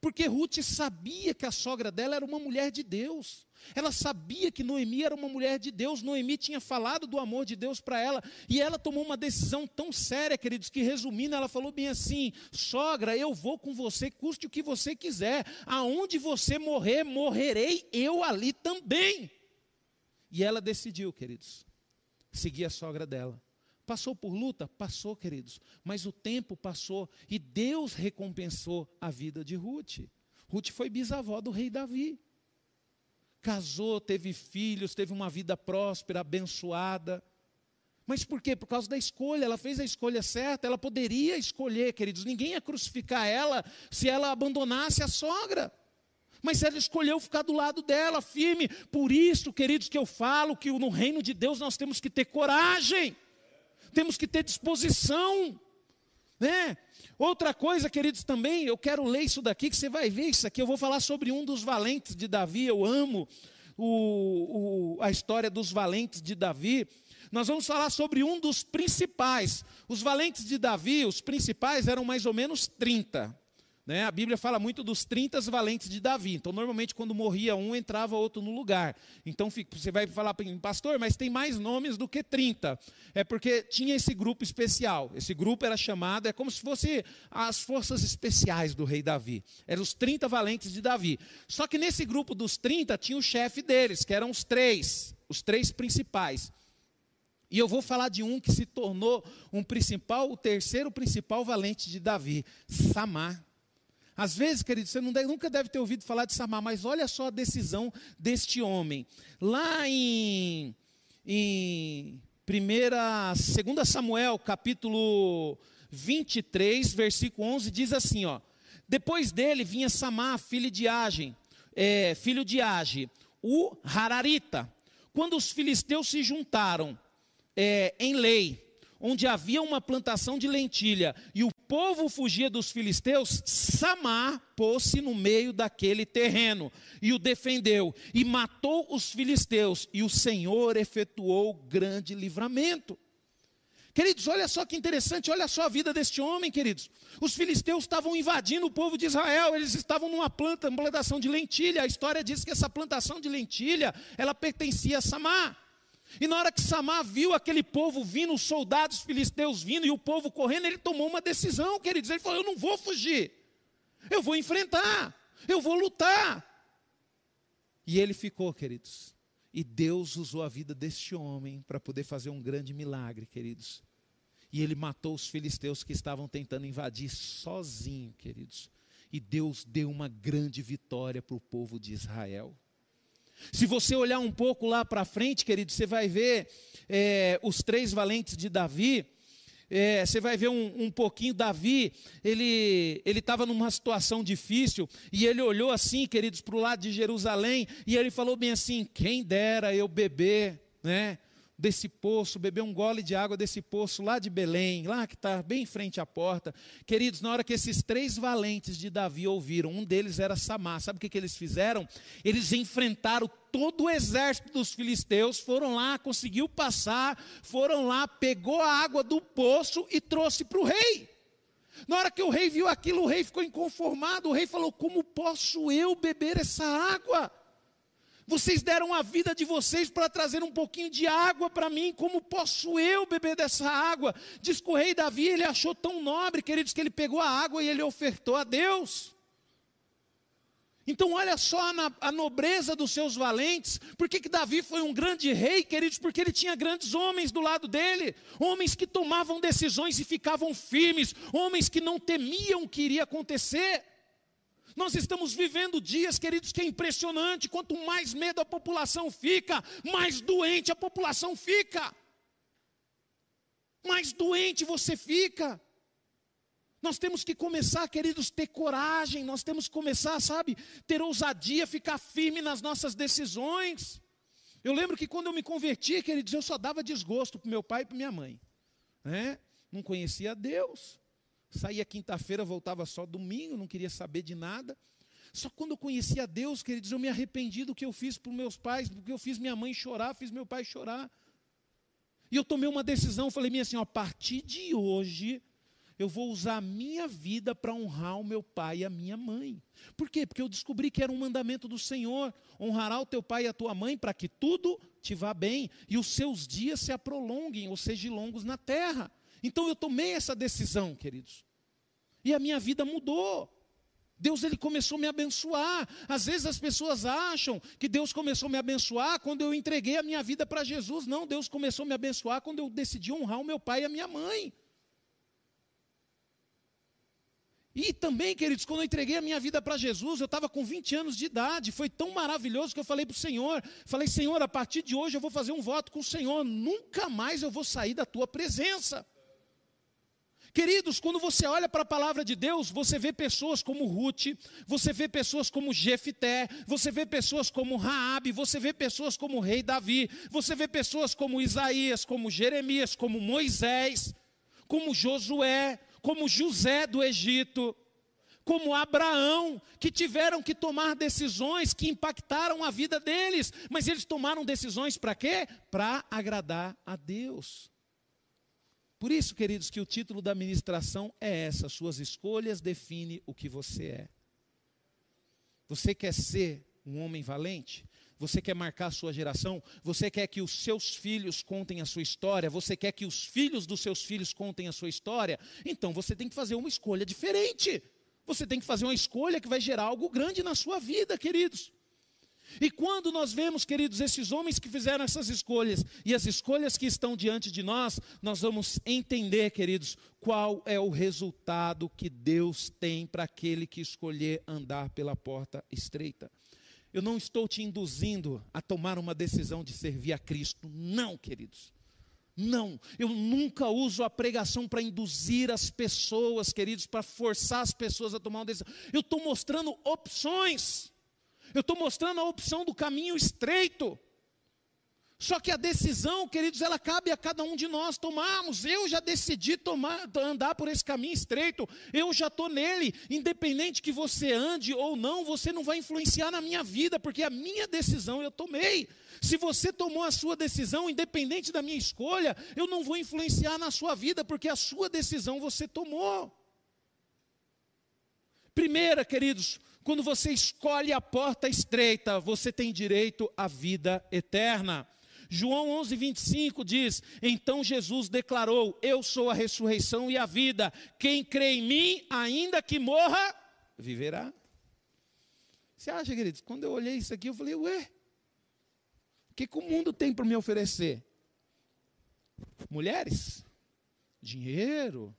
Porque Ruth sabia que a sogra dela era uma mulher de Deus. Ela sabia que Noemi era uma mulher de Deus. Noemi tinha falado do amor de Deus para ela. E ela tomou uma decisão tão séria, queridos, que resumindo, ela falou bem assim: Sogra, eu vou com você, custe o que você quiser. Aonde você morrer, morrerei eu ali também. E ela decidiu, queridos, seguir a sogra dela. Passou por luta? Passou, queridos. Mas o tempo passou e Deus recompensou a vida de Ruth. Ruth foi bisavó do rei Davi. Casou, teve filhos, teve uma vida próspera, abençoada. Mas por quê? Por causa da escolha. Ela fez a escolha certa. Ela poderia escolher, queridos. Ninguém ia crucificar ela se ela abandonasse a sogra. Mas ela escolheu ficar do lado dela, firme. Por isso, queridos, que eu falo que no reino de Deus nós temos que ter coragem, temos que ter disposição. Né? Outra coisa, queridos, também, eu quero ler isso daqui, que você vai ver isso aqui. Eu vou falar sobre um dos valentes de Davi. Eu amo o, o, a história dos valentes de Davi nós vamos falar sobre um dos principais. Os valentes de Davi, os principais, eram mais ou menos 30. Né? A Bíblia fala muito dos 30 valentes de Davi. Então, normalmente, quando morria um, entrava outro no lugar. Então, você vai falar para mim, pastor, mas tem mais nomes do que 30. É porque tinha esse grupo especial. Esse grupo era chamado, é como se fosse as forças especiais do rei Davi. Eram os 30 valentes de Davi. Só que nesse grupo dos 30 tinha o chefe deles, que eram os três, os três principais. E eu vou falar de um que se tornou um principal, o terceiro principal valente de Davi, Samar. Às vezes, querido, você deve, nunca deve ter ouvido falar de Samar, mas olha só a decisão deste homem. Lá em, em 2 Samuel, capítulo 23, versículo 11, diz assim, ó. Depois dele vinha Samar, filho de Age, é, filho de Age, o Hararita. Quando os filisteus se juntaram é, em lei, onde havia uma plantação de lentilha, e o povo fugia dos filisteus, Samar pôs-se no meio daquele terreno e o defendeu, e matou os filisteus, e o Senhor efetuou grande livramento. Queridos, olha só que interessante, olha só a vida deste homem, queridos. Os filisteus estavam invadindo o povo de Israel, eles estavam numa planta, uma plantação de lentilha. A história diz que essa plantação de lentilha, ela pertencia a Samar. E na hora que Samar viu aquele povo vindo, os soldados filisteus vindo e o povo correndo, ele tomou uma decisão, queridos. Ele falou: Eu não vou fugir, eu vou enfrentar, eu vou lutar. E ele ficou, queridos. E Deus usou a vida deste homem para poder fazer um grande milagre, queridos. E ele matou os filisteus que estavam tentando invadir sozinho, queridos. E Deus deu uma grande vitória para o povo de Israel. Se você olhar um pouco lá para frente, querido, você vai ver é, os três valentes de Davi. É, você vai ver um, um pouquinho Davi, ele estava numa situação difícil, e ele olhou assim, queridos, para o lado de Jerusalém, e ele falou bem assim: quem dera eu beber, né? Desse poço, beber um gole de água desse poço lá de Belém, lá que está bem em frente à porta. Queridos, na hora que esses três valentes de Davi ouviram, um deles era Samar, sabe o que, que eles fizeram? Eles enfrentaram todo o exército dos filisteus, foram lá, conseguiu passar, foram lá, pegou a água do poço e trouxe para o rei. Na hora que o rei viu aquilo, o rei ficou inconformado. O rei falou: Como posso eu beber essa água? Vocês deram a vida de vocês para trazer um pouquinho de água para mim. Como posso eu beber dessa água? Diz que o rei Davi, ele achou tão nobre, queridos, que ele pegou a água e ele ofertou a Deus. Então, olha só a, a nobreza dos seus valentes. Por que, que Davi foi um grande rei, queridos? Porque ele tinha grandes homens do lado dele, homens que tomavam decisões e ficavam firmes, homens que não temiam o que iria acontecer. Nós estamos vivendo dias, queridos, que é impressionante. Quanto mais medo a população fica, mais doente a população fica. Mais doente você fica. Nós temos que começar, queridos, ter coragem, nós temos que começar, sabe, ter ousadia, ficar firme nas nossas decisões. Eu lembro que quando eu me converti, queridos, eu só dava desgosto para meu pai e para minha mãe. Né? Não conhecia Deus. Saía quinta-feira, voltava só domingo, não queria saber de nada. Só quando eu conheci a Deus, queridos, eu me arrependi do que eu fiz para os meus pais, porque eu fiz minha mãe chorar, fiz meu pai chorar. E eu tomei uma decisão, falei minha assim, ó, a partir de hoje, eu vou usar a minha vida para honrar o meu pai e a minha mãe. Por quê? Porque eu descobri que era um mandamento do Senhor: honrará o teu pai e a tua mãe para que tudo te vá bem e os seus dias se prolonguem, ou sejam longos na terra. Então eu tomei essa decisão, queridos. E a minha vida mudou. Deus ele começou a me abençoar. Às vezes as pessoas acham que Deus começou a me abençoar quando eu entreguei a minha vida para Jesus. Não, Deus começou a me abençoar quando eu decidi honrar o meu pai e a minha mãe. E também, queridos, quando eu entreguei a minha vida para Jesus, eu estava com 20 anos de idade, foi tão maravilhoso que eu falei para o Senhor: falei, Senhor, a partir de hoje eu vou fazer um voto com o Senhor, nunca mais eu vou sair da tua presença. Queridos, quando você olha para a palavra de Deus, você vê pessoas como Ruth, você vê pessoas como Jefité, você vê pessoas como Raabe, você vê pessoas como o rei Davi, você vê pessoas como Isaías, como Jeremias, como Moisés, como Josué, como José do Egito, como Abraão, que tiveram que tomar decisões que impactaram a vida deles, mas eles tomaram decisões para quê? Para agradar a Deus. Por isso, queridos, que o título da ministração é essa: Suas escolhas definem o que você é. Você quer ser um homem valente? Você quer marcar a sua geração? Você quer que os seus filhos contem a sua história? Você quer que os filhos dos seus filhos contem a sua história? Então você tem que fazer uma escolha diferente. Você tem que fazer uma escolha que vai gerar algo grande na sua vida, queridos. E quando nós vemos, queridos, esses homens que fizeram essas escolhas e as escolhas que estão diante de nós, nós vamos entender, queridos, qual é o resultado que Deus tem para aquele que escolher andar pela porta estreita. Eu não estou te induzindo a tomar uma decisão de servir a Cristo, não, queridos. Não, eu nunca uso a pregação para induzir as pessoas, queridos, para forçar as pessoas a tomar uma decisão. Eu estou mostrando opções. Eu estou mostrando a opção do caminho estreito. Só que a decisão, queridos, ela cabe a cada um de nós tomarmos. Eu já decidi tomar, andar por esse caminho estreito. Eu já estou nele. Independente que você ande ou não, você não vai influenciar na minha vida, porque a minha decisão eu tomei. Se você tomou a sua decisão, independente da minha escolha, eu não vou influenciar na sua vida, porque a sua decisão você tomou. Primeira, queridos, quando você escolhe a porta estreita, você tem direito à vida eterna. João 11, 25 diz: Então Jesus declarou: Eu sou a ressurreição e a vida. Quem crê em mim, ainda que morra, viverá. Você acha, queridos? Quando eu olhei isso aqui, eu falei: Ué, o que, que o mundo tem para me oferecer? Mulheres, dinheiro,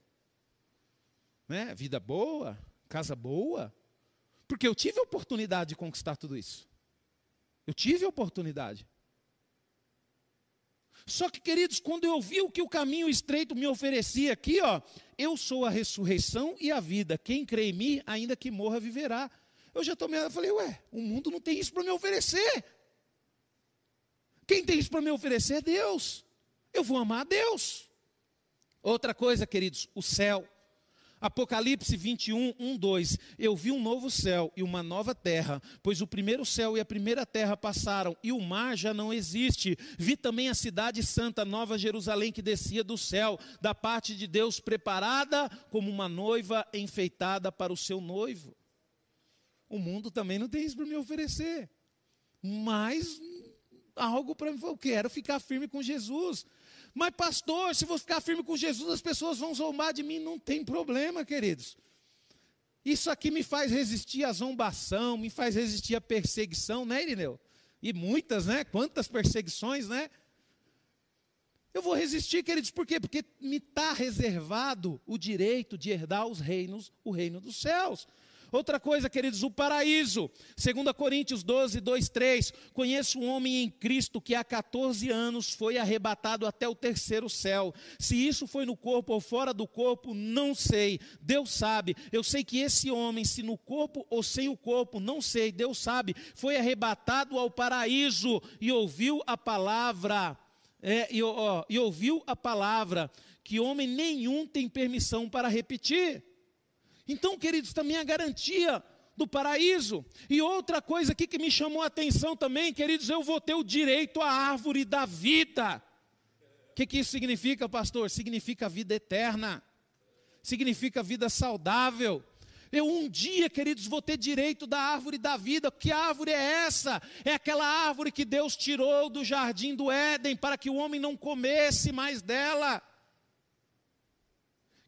né? vida boa, casa boa. Porque eu tive a oportunidade de conquistar tudo isso. Eu tive a oportunidade. Só que, queridos, quando eu vi o que o caminho estreito me oferecia aqui, ó, eu sou a ressurreição e a vida. Quem crê em mim, ainda que morra, viverá. Eu já tomei, eu falei, ué, o mundo não tem isso para me oferecer. Quem tem isso para me oferecer é Deus. Eu vou amar a Deus. Outra coisa, queridos, o céu. Apocalipse 21, 1, 2. Eu vi um novo céu e uma nova terra, pois o primeiro céu e a primeira terra passaram e o mar já não existe. Vi também a cidade santa, Nova Jerusalém, que descia do céu, da parte de Deus, preparada como uma noiva enfeitada para o seu noivo. O mundo também não tem isso para me oferecer, mas algo para mim. Eu quero ficar firme com Jesus. Mas, pastor, se vou ficar firme com Jesus, as pessoas vão zombar de mim. Não tem problema, queridos. Isso aqui me faz resistir à zombação, me faz resistir à perseguição, né, Irineu? E muitas, né? Quantas perseguições, né? Eu vou resistir, queridos, por quê? Porque me está reservado o direito de herdar os reinos, o reino dos céus. Outra coisa, queridos, o paraíso. 2 Coríntios 12, 2, 3. Conheço um homem em Cristo que há 14 anos foi arrebatado até o terceiro céu. Se isso foi no corpo ou fora do corpo, não sei. Deus sabe. Eu sei que esse homem, se no corpo ou sem o corpo, não sei. Deus sabe. Foi arrebatado ao paraíso e ouviu a palavra. É, e, ó, e ouviu a palavra que homem nenhum tem permissão para repetir. Então, queridos, também a garantia do paraíso. E outra coisa aqui que me chamou a atenção também, queridos, eu vou ter o direito à árvore da vida. O que, que isso significa, pastor? Significa vida eterna, significa vida saudável. Eu um dia, queridos, vou ter direito da árvore da vida. Que árvore é essa? É aquela árvore que Deus tirou do jardim do Éden para que o homem não comesse mais dela.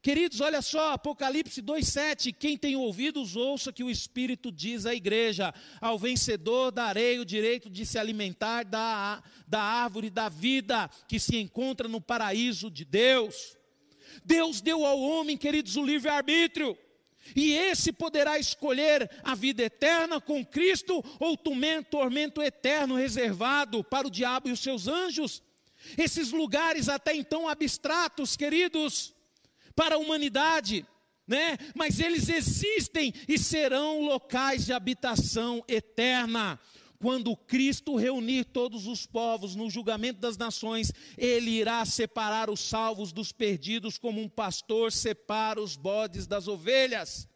Queridos, olha só, Apocalipse 2,7: quem tem ouvidos, ouça que o Espírito diz à igreja: ao vencedor darei o direito de se alimentar da, da árvore da vida que se encontra no paraíso de Deus. Deus deu ao homem, queridos, o livre-arbítrio. E esse poderá escolher a vida eterna com Cristo ou tormento, tormento eterno reservado para o diabo e os seus anjos. Esses lugares até então abstratos, queridos, para a humanidade, né? Mas eles existem e serão locais de habitação eterna. Quando Cristo reunir todos os povos no julgamento das nações, ele irá separar os salvos dos perdidos, como um pastor separa os bodes das ovelhas.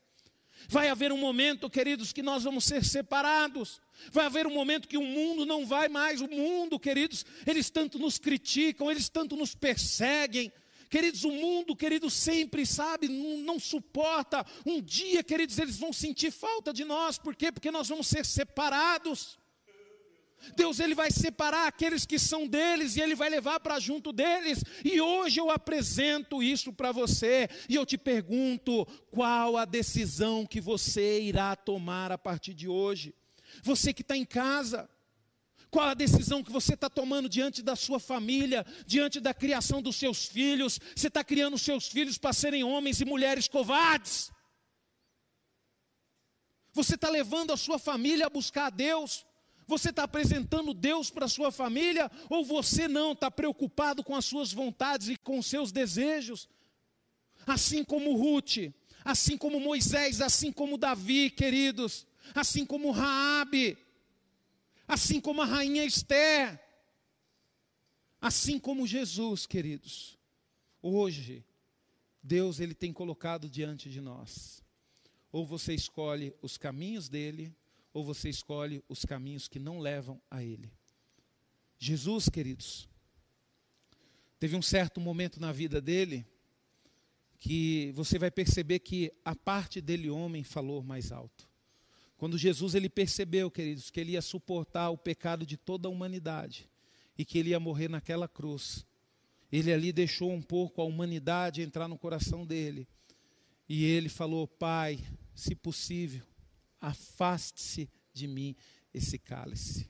Vai haver um momento, queridos, que nós vamos ser separados. Vai haver um momento que o mundo não vai mais. O mundo, queridos, eles tanto nos criticam, eles tanto nos perseguem. Queridos, o mundo, queridos, sempre sabe, não, não, suporta. Um dia, queridos, eles vão sentir falta de nós. Por quê? Porque nós vamos ser separados. Deus ele vai separar aqueles que são deles e ele vai levar para junto deles. E hoje eu apresento isso para você e eu te pergunto, qual a decisão que você irá tomar a partir de hoje? Você que está em casa, qual a decisão que você está tomando diante da sua família, diante da criação dos seus filhos? Você está criando seus filhos para serem homens e mulheres covardes? Você está levando a sua família a buscar a Deus? Você está apresentando Deus para a sua família? Ou você não está preocupado com as suas vontades e com os seus desejos? Assim como Ruth, assim como Moisés, assim como Davi, queridos, assim como Raabe, assim como a rainha Esther, assim como Jesus, queridos. Hoje, Deus ele tem colocado diante de nós. Ou você escolhe os caminhos dele, ou você escolhe os caminhos que não levam a ele. Jesus, queridos, teve um certo momento na vida dele que você vai perceber que a parte dele homem falou mais alto. Quando Jesus ele percebeu, queridos, que ele ia suportar o pecado de toda a humanidade e que ele ia morrer naquela cruz, ele ali deixou um pouco a humanidade entrar no coração dele. E ele falou: Pai, se possível, afaste-se de mim esse cálice.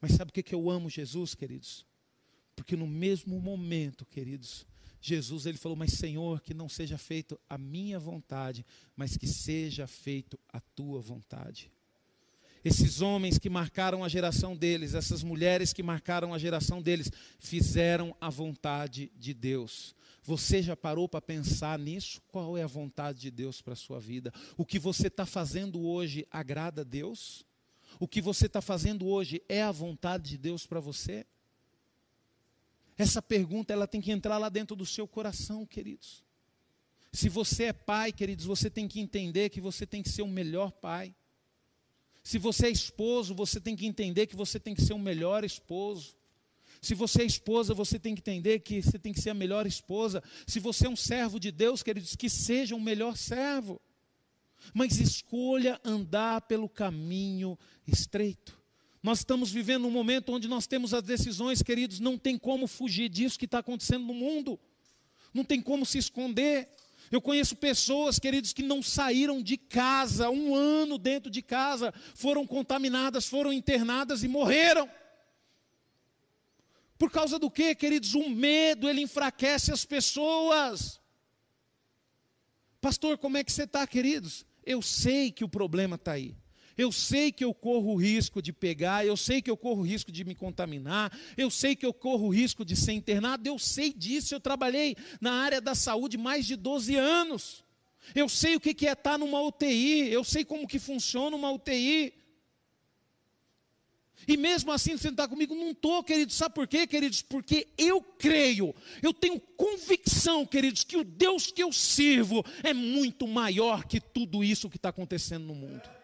Mas sabe o que, eu amo Jesus, queridos? Porque no mesmo momento, queridos, Jesus ele falou: Mas Senhor, que não seja feito a minha vontade, mas que seja feito a tua vontade. Esses homens que marcaram a geração deles, essas mulheres que marcaram a geração deles, fizeram a vontade de Deus. Você já parou para pensar nisso? Qual é a vontade de Deus para a sua vida? O que você está fazendo hoje agrada a Deus? O que você está fazendo hoje é a vontade de Deus para você? Essa pergunta ela tem que entrar lá dentro do seu coração, queridos. Se você é pai, queridos, você tem que entender que você tem que ser o melhor pai. Se você é esposo, você tem que entender que você tem que ser o melhor esposo. Se você é esposa, você tem que entender que você tem que ser a melhor esposa. Se você é um servo de Deus, queridos, que seja o um melhor servo. Mas escolha andar pelo caminho estreito. Nós estamos vivendo um momento onde nós temos as decisões, queridos, não tem como fugir disso que está acontecendo no mundo, não tem como se esconder. Eu conheço pessoas, queridos, que não saíram de casa, um ano dentro de casa, foram contaminadas, foram internadas e morreram. Por causa do que, queridos? O medo, ele enfraquece as pessoas. Pastor, como é que você está, queridos? Eu sei que o problema está aí. Eu sei que eu corro o risco de pegar, eu sei que eu corro o risco de me contaminar, eu sei que eu corro o risco de ser internado, eu sei disso. Eu trabalhei na área da saúde mais de 12 anos. Eu sei o que é estar numa UTI, eu sei como que funciona uma UTI. E mesmo assim, você está comigo? Não estou, queridos. Sabe por quê, queridos? Porque eu creio, eu tenho convicção, queridos, que o Deus que eu sirvo é muito maior que tudo isso que está acontecendo no mundo.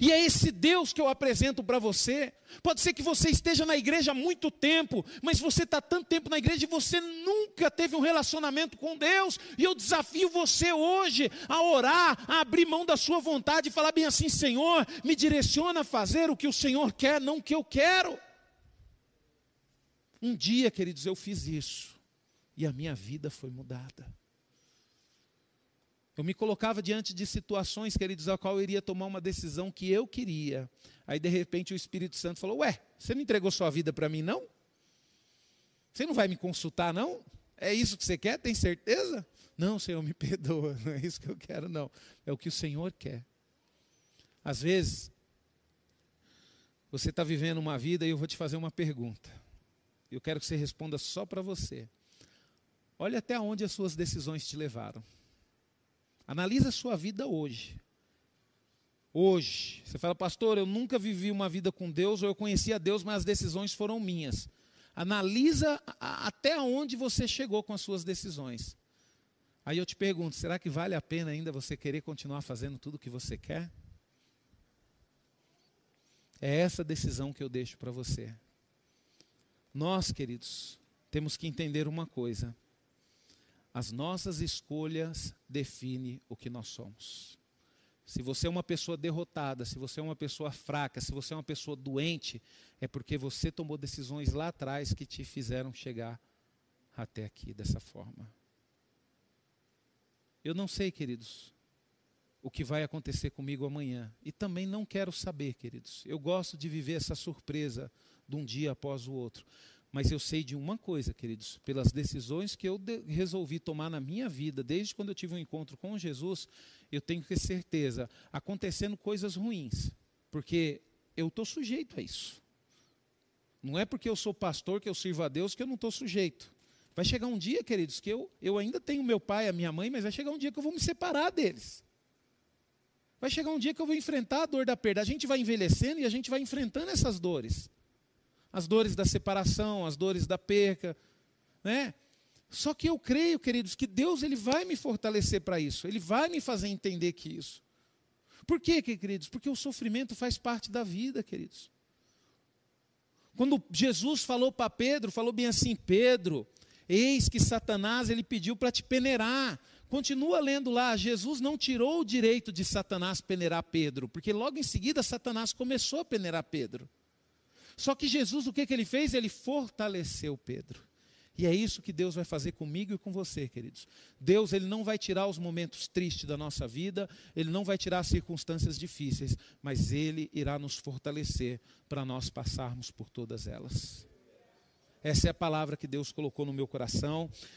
E é esse Deus que eu apresento para você. Pode ser que você esteja na igreja há muito tempo, mas você está tanto tempo na igreja e você nunca teve um relacionamento com Deus. E eu desafio você hoje a orar, a abrir mão da sua vontade e falar bem assim: Senhor, me direciona a fazer o que o Senhor quer, não o que eu quero. Um dia, queridos, eu fiz isso. e a minha vida foi mudada. Eu me colocava diante de situações, queridos, a qual eu iria tomar uma decisão que eu queria. Aí, de repente, o Espírito Santo falou: Ué, você não entregou sua vida para mim, não? Você não vai me consultar, não? É isso que você quer? Tem certeza? Não, Senhor, me [LAUGHS] perdoa. Não é isso que eu quero, não. É o que o Senhor quer. Às vezes, você está vivendo uma vida e eu vou te fazer uma pergunta. Eu quero que você responda só para você. Olhe até onde as suas decisões te levaram. Analisa a sua vida hoje. Hoje. Você fala, pastor, eu nunca vivi uma vida com Deus, ou eu conhecia Deus, mas as decisões foram minhas. Analisa até onde você chegou com as suas decisões. Aí eu te pergunto, será que vale a pena ainda você querer continuar fazendo tudo o que você quer? É essa decisão que eu deixo para você. Nós, queridos, temos que entender uma coisa. As nossas escolhas definem o que nós somos. Se você é uma pessoa derrotada, se você é uma pessoa fraca, se você é uma pessoa doente, é porque você tomou decisões lá atrás que te fizeram chegar até aqui dessa forma. Eu não sei, queridos, o que vai acontecer comigo amanhã. E também não quero saber, queridos. Eu gosto de viver essa surpresa de um dia após o outro. Mas eu sei de uma coisa, queridos, pelas decisões que eu de resolvi tomar na minha vida, desde quando eu tive um encontro com Jesus, eu tenho que ter certeza, acontecendo coisas ruins, porque eu estou sujeito a isso. Não é porque eu sou pastor que eu sirvo a Deus que eu não estou sujeito. Vai chegar um dia, queridos, que eu, eu ainda tenho meu pai, a minha mãe, mas vai chegar um dia que eu vou me separar deles. Vai chegar um dia que eu vou enfrentar a dor da perda. A gente vai envelhecendo e a gente vai enfrentando essas dores as dores da separação, as dores da perca, né? Só que eu creio, queridos, que Deus ele vai me fortalecer para isso. Ele vai me fazer entender que isso. Por quê, queridos? Porque o sofrimento faz parte da vida, queridos. Quando Jesus falou para Pedro, falou bem assim: Pedro, eis que Satanás ele pediu para te peneirar. Continua lendo lá, Jesus não tirou o direito de Satanás peneirar Pedro, porque logo em seguida Satanás começou a peneirar Pedro. Só que Jesus, o que, que ele fez? Ele fortaleceu Pedro. E é isso que Deus vai fazer comigo e com você, queridos. Deus, ele não vai tirar os momentos tristes da nossa vida, ele não vai tirar as circunstâncias difíceis, mas ele irá nos fortalecer para nós passarmos por todas elas. Essa é a palavra que Deus colocou no meu coração.